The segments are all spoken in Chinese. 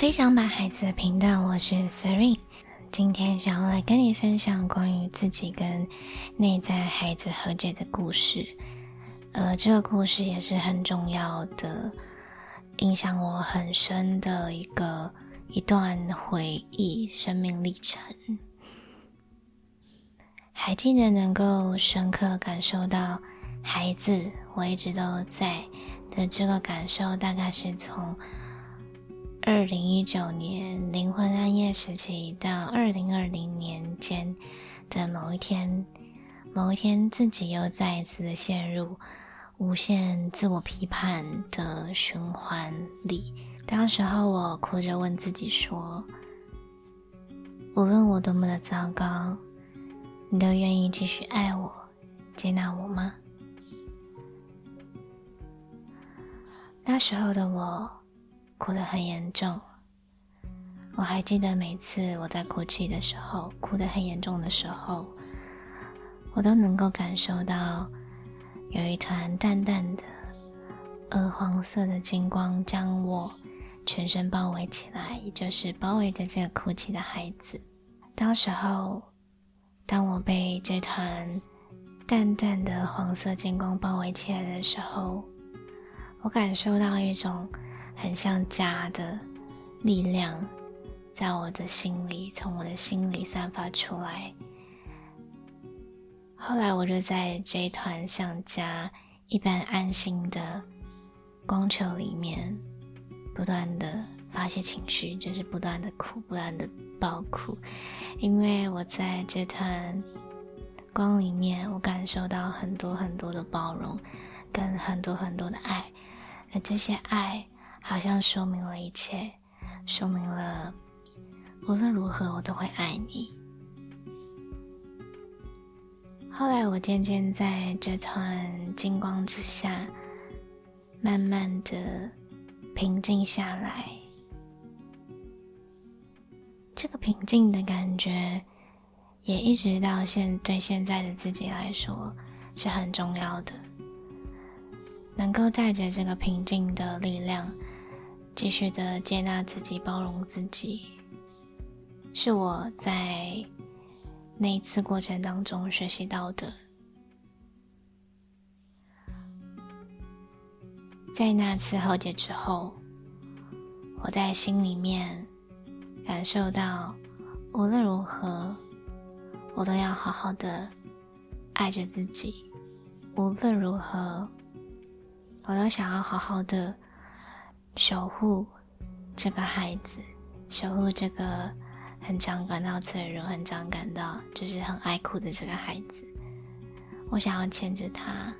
飞翔吧孩子的频道，我是 Serene。今天想要来跟你分享关于自己跟内在孩子和解的故事。呃，这个故事也是很重要的，影响我很深的一个一段回忆、生命历程。还记得能够深刻感受到孩子我一直都在的这个感受，大概是从。二零一九年灵魂暗夜时期到二零二零年间的某一天，某一天自己又再一次的陷入无限自我批判的循环里。当时候我哭着问自己说：“无论我多么的糟糕，你都愿意继续爱我、接纳我吗？”那时候的我。哭得很严重，我还记得每次我在哭泣的时候，哭得很严重的时候，我都能够感受到有一团淡淡的鹅黄色的金光将我全身包围起来，也就是包围着这个哭泣的孩子。当时候，当我被这团淡淡的黄色金光包围起来的时候，我感受到一种。很像家的力量，在我的心里，从我的心里散发出来。后来，我就在这一团像家一般安心的光球里面，不断的发泄情绪，就是不断的哭，不断的爆哭，因为我在这团光里面，我感受到很多很多的包容，跟很多很多的爱，而这些爱。好像说明了一切，说明了无论如何我都会爱你。后来我渐渐在这团金光之下，慢慢的平静下来。这个平静的感觉，也一直到现对现在的自己来说是很重要的。能够带着这个平静的力量。继续的接纳自己，包容自己，是我在那一次过程当中学习到的。在那次和解之后，我在心里面感受到，无论如何，我都要好好的爱着自己；无论如何，我都想要好好的。守护这个孩子，守护这个很常感到脆弱、很常感到就是很爱哭的这个孩子。我想要牵着他，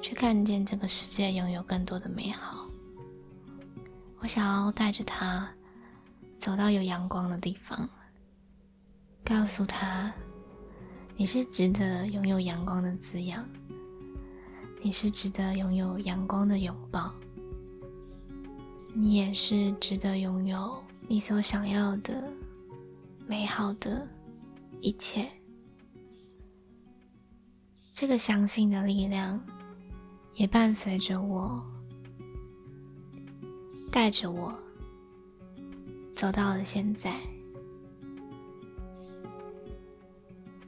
去看见这个世界拥有更多的美好。我想要带着他走到有阳光的地方，告诉他，你是值得拥有阳光的滋养，你是值得拥有阳光的拥抱。你也是值得拥有你所想要的美好的一切。这个相信的力量也伴随着我，带着我走到了现在。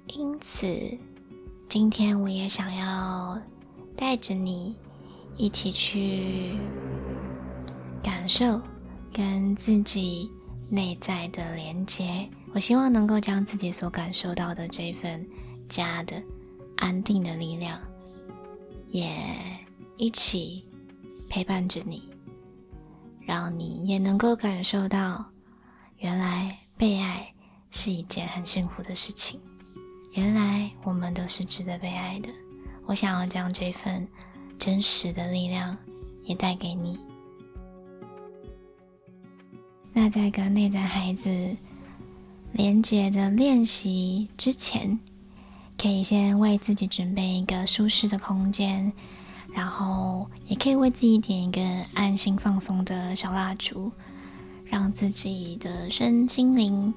因此，今天我也想要带着你一起去。感受跟自己内在的连接，我希望能够将自己所感受到的这份家的安定的力量，也一起陪伴着你，让你也能够感受到，原来被爱是一件很幸福的事情，原来我们都是值得被爱的。我想要将这份真实的力量也带给你。那在跟内在孩子连接的练习之前，可以先为自己准备一个舒适的空间，然后也可以为自己点一个安心放松的小蜡烛，让自己的身心灵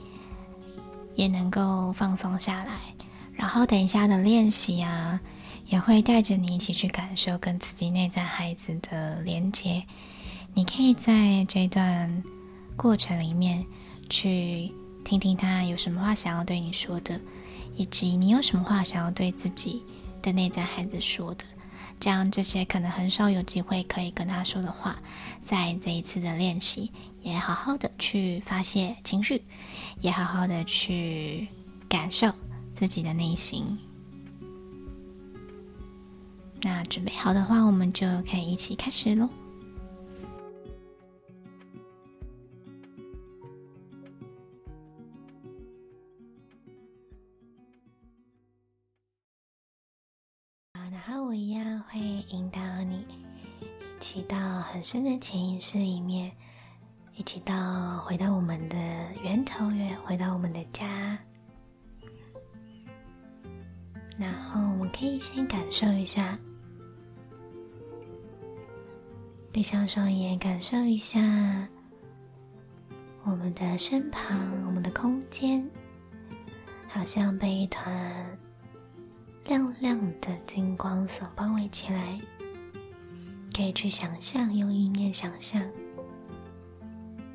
也能够放松下来。然后等一下的练习啊，也会带着你一起去感受跟自己内在孩子的连接。你可以在这段。过程里面去听听他有什么话想要对你说的，以及你有什么话想要对自己的内在孩子说的。这样，这些可能很少有机会可以跟他说的话，在这一次的练习，也好好的去发泄情绪，也好好的去感受自己的内心。那准备好的话，我们就可以一起开始喽。然后我一样会引导你一起到很深的潜意识里面，一起到回到我们的源头，源回到我们的家。然后我们可以先感受一下，闭上双眼，感受一下我们的身旁，我们的空间，好像被一团。亮亮的金光所包围起来，可以去想象，用意念想象，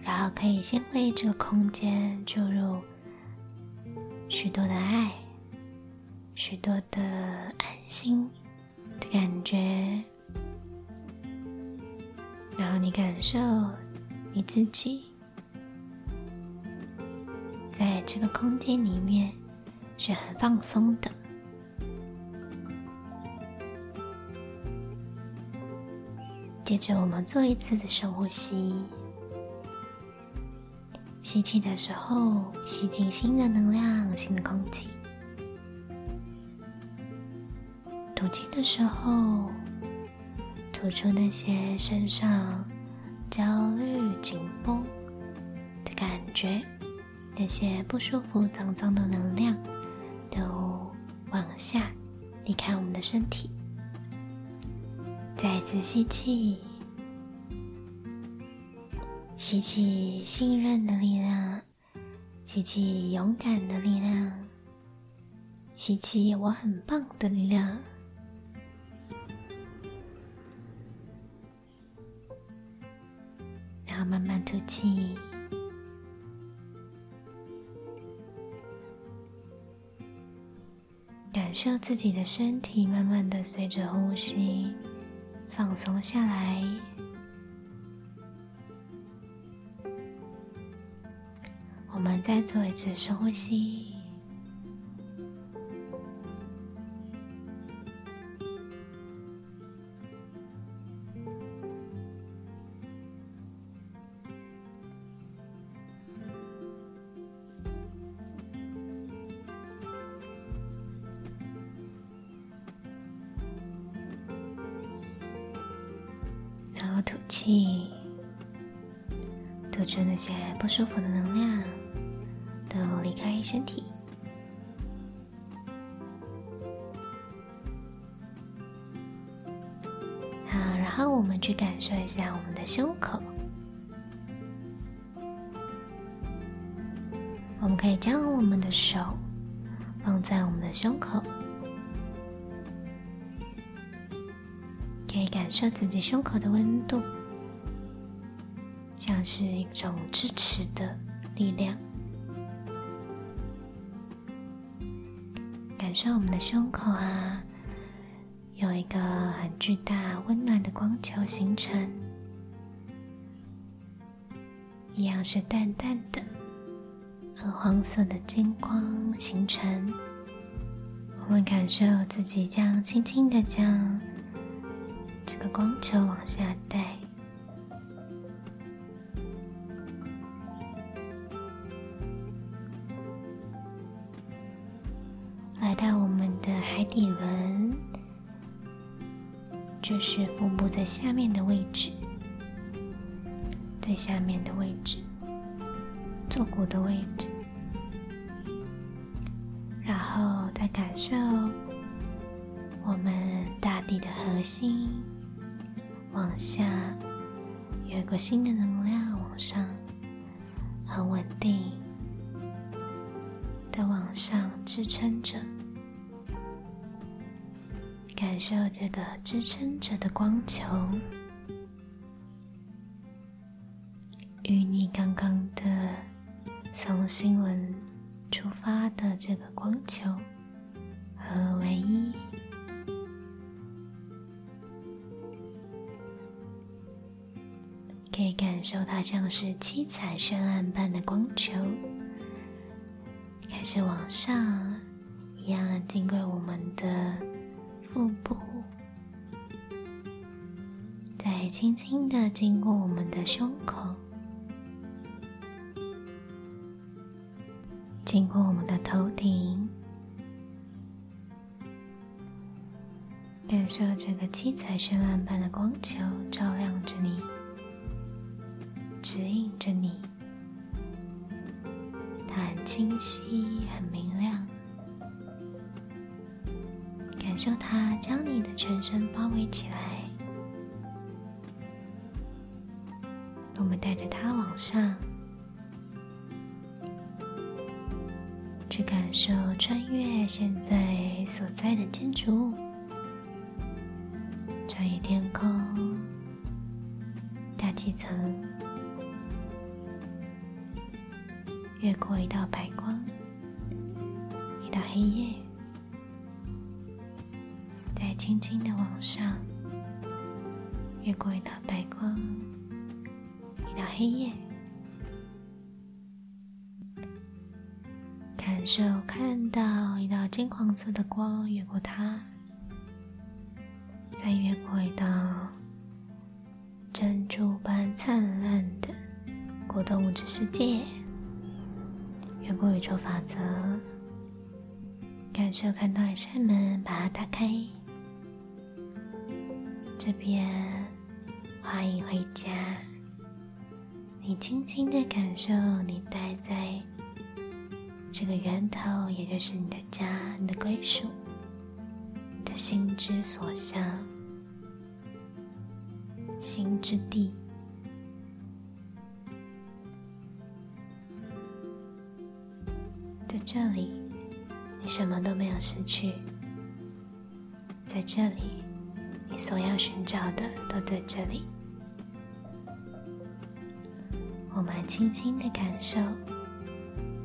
然后可以先为这个空间注入许多的爱，许多的安心的感觉，然后你感受你自己在这个空间里面是很放松的。接着，我们做一次的深呼吸。吸气的时候，吸进新的能量、新的空气；吐气的时候，吐出那些身上焦虑、紧绷的感觉，那些不舒服、脏脏的能量，都往下离开我们的身体。再次吸气，吸气信任的力量，吸气勇敢的力量，吸气我很棒的力量，然后慢慢吐气，感受自己的身体慢慢的随着呼吸。放松下来，我们再做一次深呼吸，然后吐气，吐出那些不舒服的能量，都离开身体。好，然后我们去感受一下我们的胸口。我们可以将我们的手放在我们的胸口。受自己胸口的温度，像是一种支持的力量。感受我们的胸口啊，有一个很巨大、温暖的光球形成，一样是淡淡的鹅黄色的金光形成。我们感受自己将轻轻的将。这个光球往下带，来到我们的海底轮，就是腹部在下面的位置，最下面的位置，坐骨的位置，然后再感受我们大地的核心。往下，有一个新的能量往上，很稳定的往上支撑着，感受这个支撑着的光球，与你刚刚的从心轮出发的这个光球合为一，可以感受它像是七彩绚烂般的光球，开始往上，一样经过我们的腹部。再轻轻的经过我们的胸口，经过我们的头顶，感受这个七彩绚烂般的光球照亮着你，指引着你。它很清晰，很明亮，感受它将你的全身包围起来。我们带着它往上，去感受穿越现在所在的建筑物，黑夜，再轻轻的往上，越过一道白光。一道黑夜，感受看到一道金黄色的光越过它，再越过一道珍珠般灿烂的果冻物质世界，越过宇宙法则，感受看到一扇门，把它打开，这边欢迎回家。你轻轻的感受，你待在这个源头，也就是你的家、你的归属、你的心之所向、心之地。在这里，什么都没有失去。在这里，你所要寻找的都在这里。我们轻轻的感受，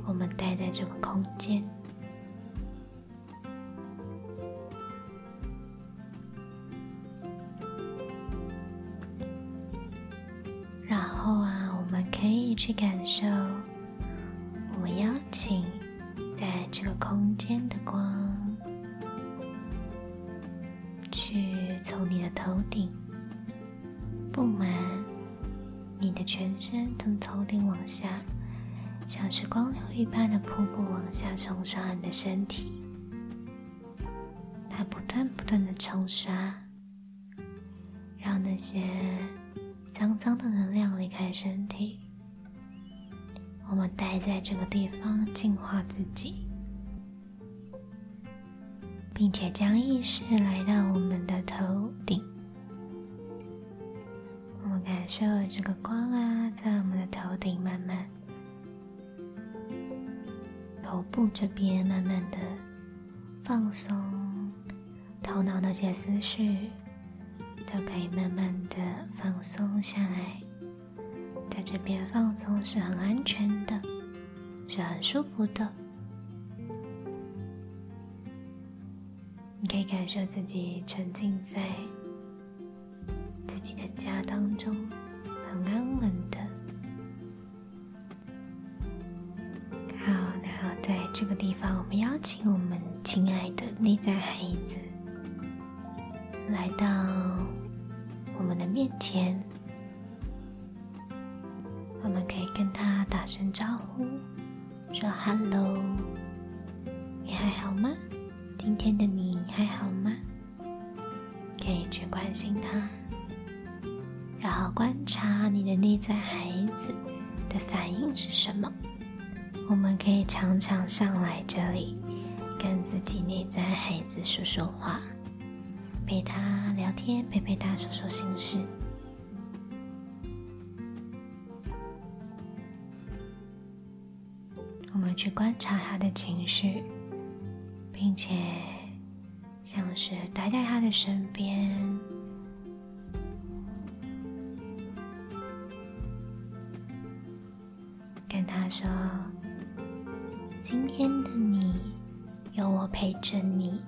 我们待在这个空间，然后啊，我们可以去感受，从头顶往下，像是光流一般的瀑布往下冲刷你的身体。它不断不断的冲刷，让那些脏脏的能量离开身体。我们待在这个地方净化自己，并且将意识来到我们的头顶。我们感受这个光啊，在我们的头顶慢慢，头部这边慢慢的放松，头脑那些思绪都可以慢慢的放松下来。在这边放松是很安全的，是很舒服的。你可以感受自己沉浸在。家当中，聊天，陪陪他说说心事。我们去观察他的情绪，并且像是待在他的身边，跟他说：“今天的你有我陪着你，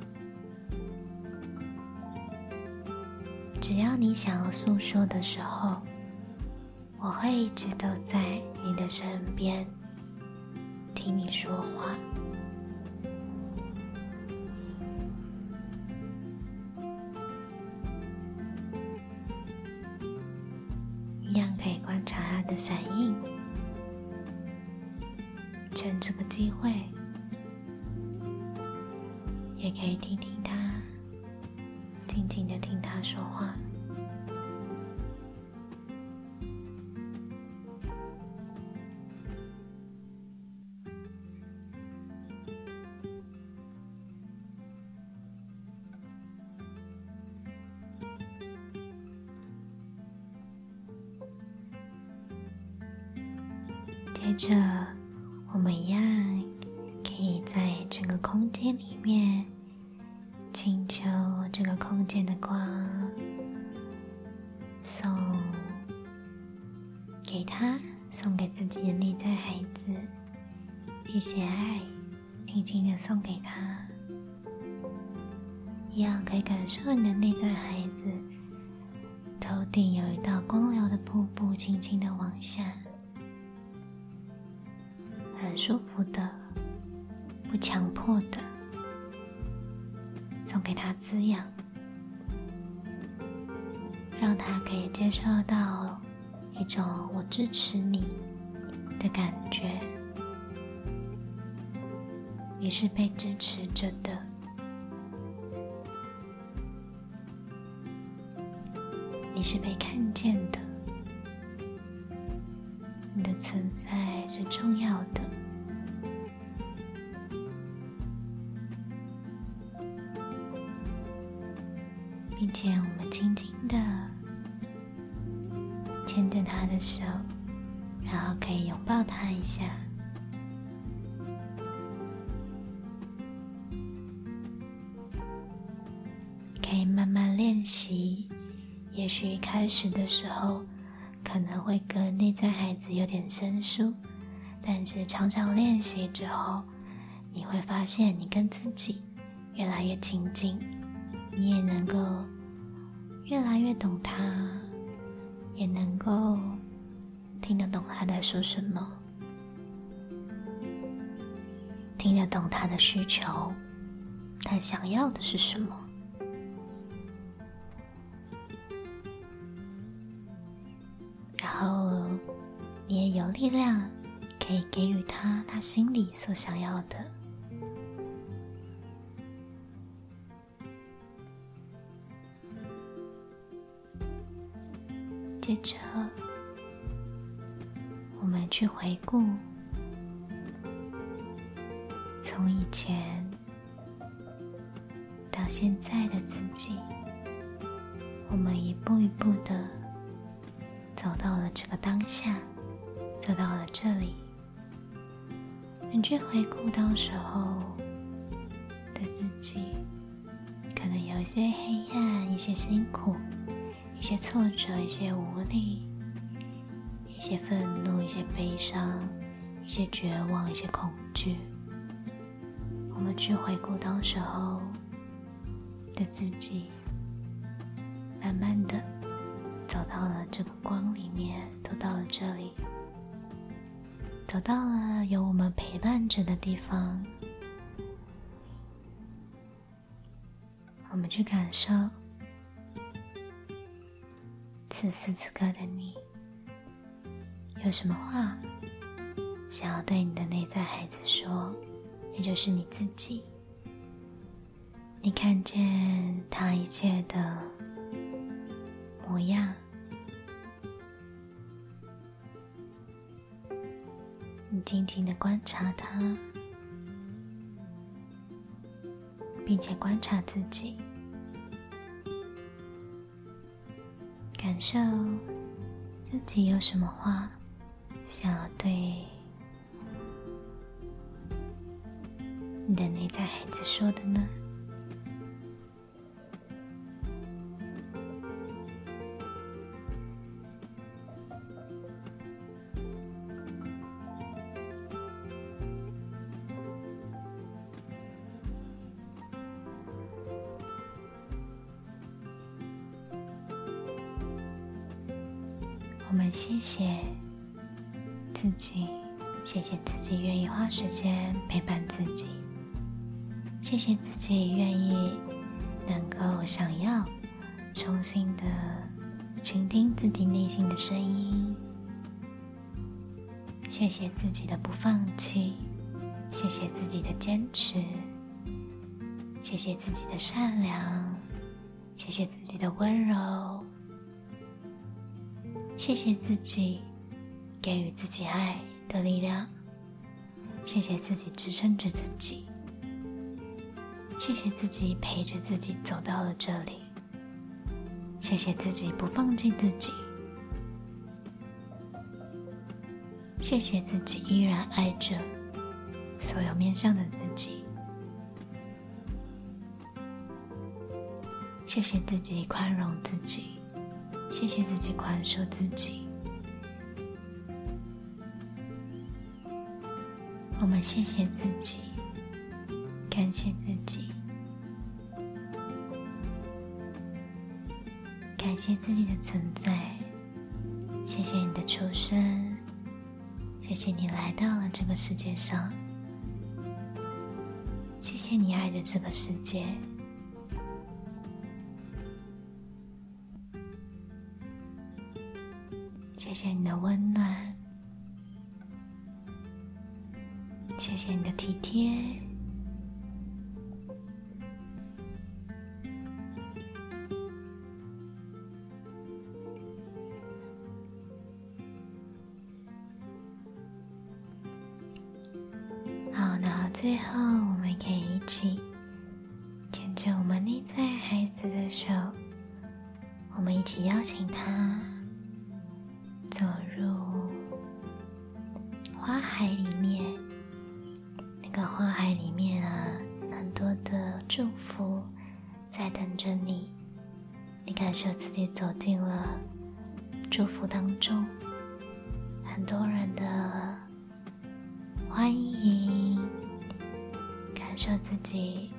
只要你想要诉说的时候，我会一直都在你的身边，听你说话。”一样可以观察他的反应，趁这个机会，也可以听听他，静静的听他说话。轻轻的送给他，一样可以感受你的内在孩子头顶有一道光流的瀑布，轻轻的往下。很舒服的，不强迫的，送给他滋养，让他可以接受到一种我支持你的感觉。你是被支持着的，你是被看见的。你的存在是重要的，并且我们轻轻的牵着他的手，然后可以拥抱他一下，习。也许一开始的时候。可能会跟内在孩子有点生疏，但是常常练习之后，你会发现你跟自己越来越亲近，你也能够越来越懂他，也能够听得懂他在说什么，听得懂他的需求，他想要的是什么。你也有力量，可以给予他他心里所想要的。接着，我们去回顾从以前到现在的自己，我们一步一步的走到了这个当下。走到了这里，你去回顾当时候的自己，可能有一些黑暗，一些辛苦，一些挫折，一些无力，一些愤怒，一些悲伤，一些绝望，一些恐惧。我们去回顾当时候的自己，慢慢的走到了这个光里面，走到了这里。走到了有我们陪伴着的地方，我们去感受此时此刻的你，有什么话想要对你的内在孩子说，也就是你自己。你看见他一切的模样。静静的观察他，并且观察自己，感受自己有什么话想要对你的内在孩子说的呢？谢自己愿意花时间陪伴自己，谢谢自己愿意能够想要重新的倾听自己内心的声音，谢谢自己的不放弃，谢谢自己的坚持，谢谢自己的善良，谢谢自己的温柔。谢谢自己给予自己爱的力量，谢谢自己支撑着自己，谢谢自己陪着自己走到了这里，谢谢自己不放弃自己，谢谢自己依然爱着所有面向的自己，谢谢自己宽容自己。谢谢自己宽恕自己，我们谢谢自己，感谢自己，感谢自己的存在。谢谢你的出生，谢谢你来到了这个世界上，谢谢你爱的这个世界。谢谢你的温暖，请他。走入花海里面，那个花海里面啊，很多的祝福在等着你。你感受自己走进了祝福当中，很多人的欢迎，感受自己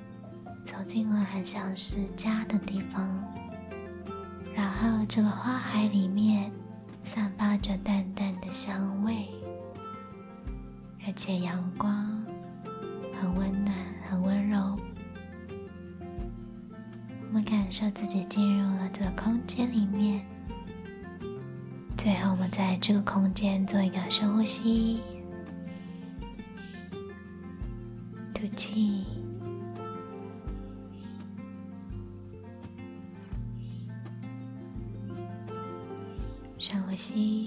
走进了很像是家的地方。这个花海里面。散发着淡淡的香味，而且阳光很温暖、很温柔。我们感受自己进入了这个空间里面。最后，我们在这个空间做一个深呼吸，吐气。深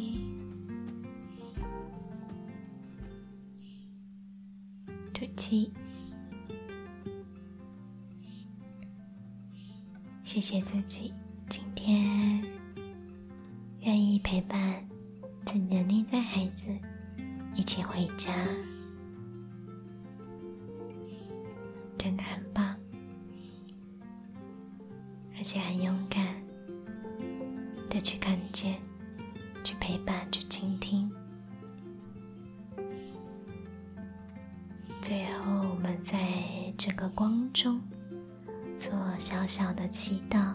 最后，我们在这个光中做小小的祈祷。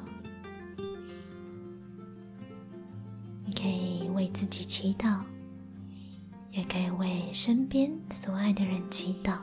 你可以为自己祈祷，也可以为身边所爱的人祈祷。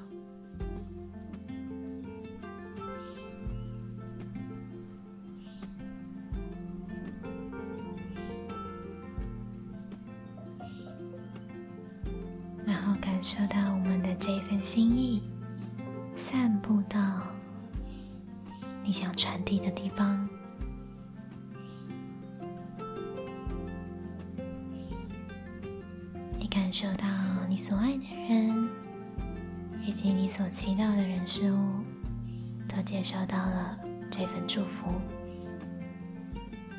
这份祝福。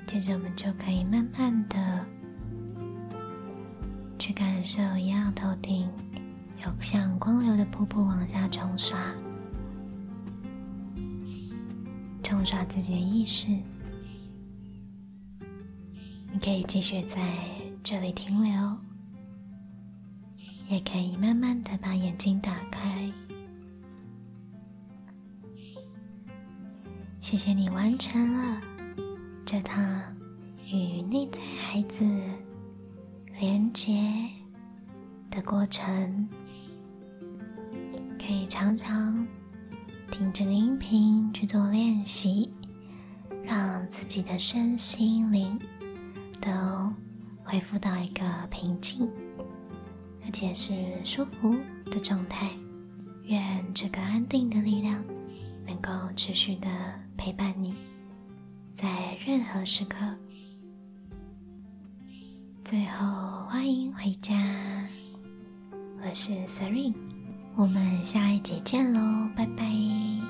接着，我们就可以慢慢的去感受一样头顶。有像光流的瀑布往下冲刷，冲刷自己的意识。你可以继续在这里停留，也可以慢慢的把眼睛打开。谢谢你完成了这趟与内在孩子连接的过程，可以常常听这个音频去做练习，让自己的身心灵都恢复到一个平静，而且是舒服的状态。愿这个安定的力量能够持续的陪伴你，在任何时刻。最后，欢迎回家，我是 Siren，我们下一节见喽，拜拜。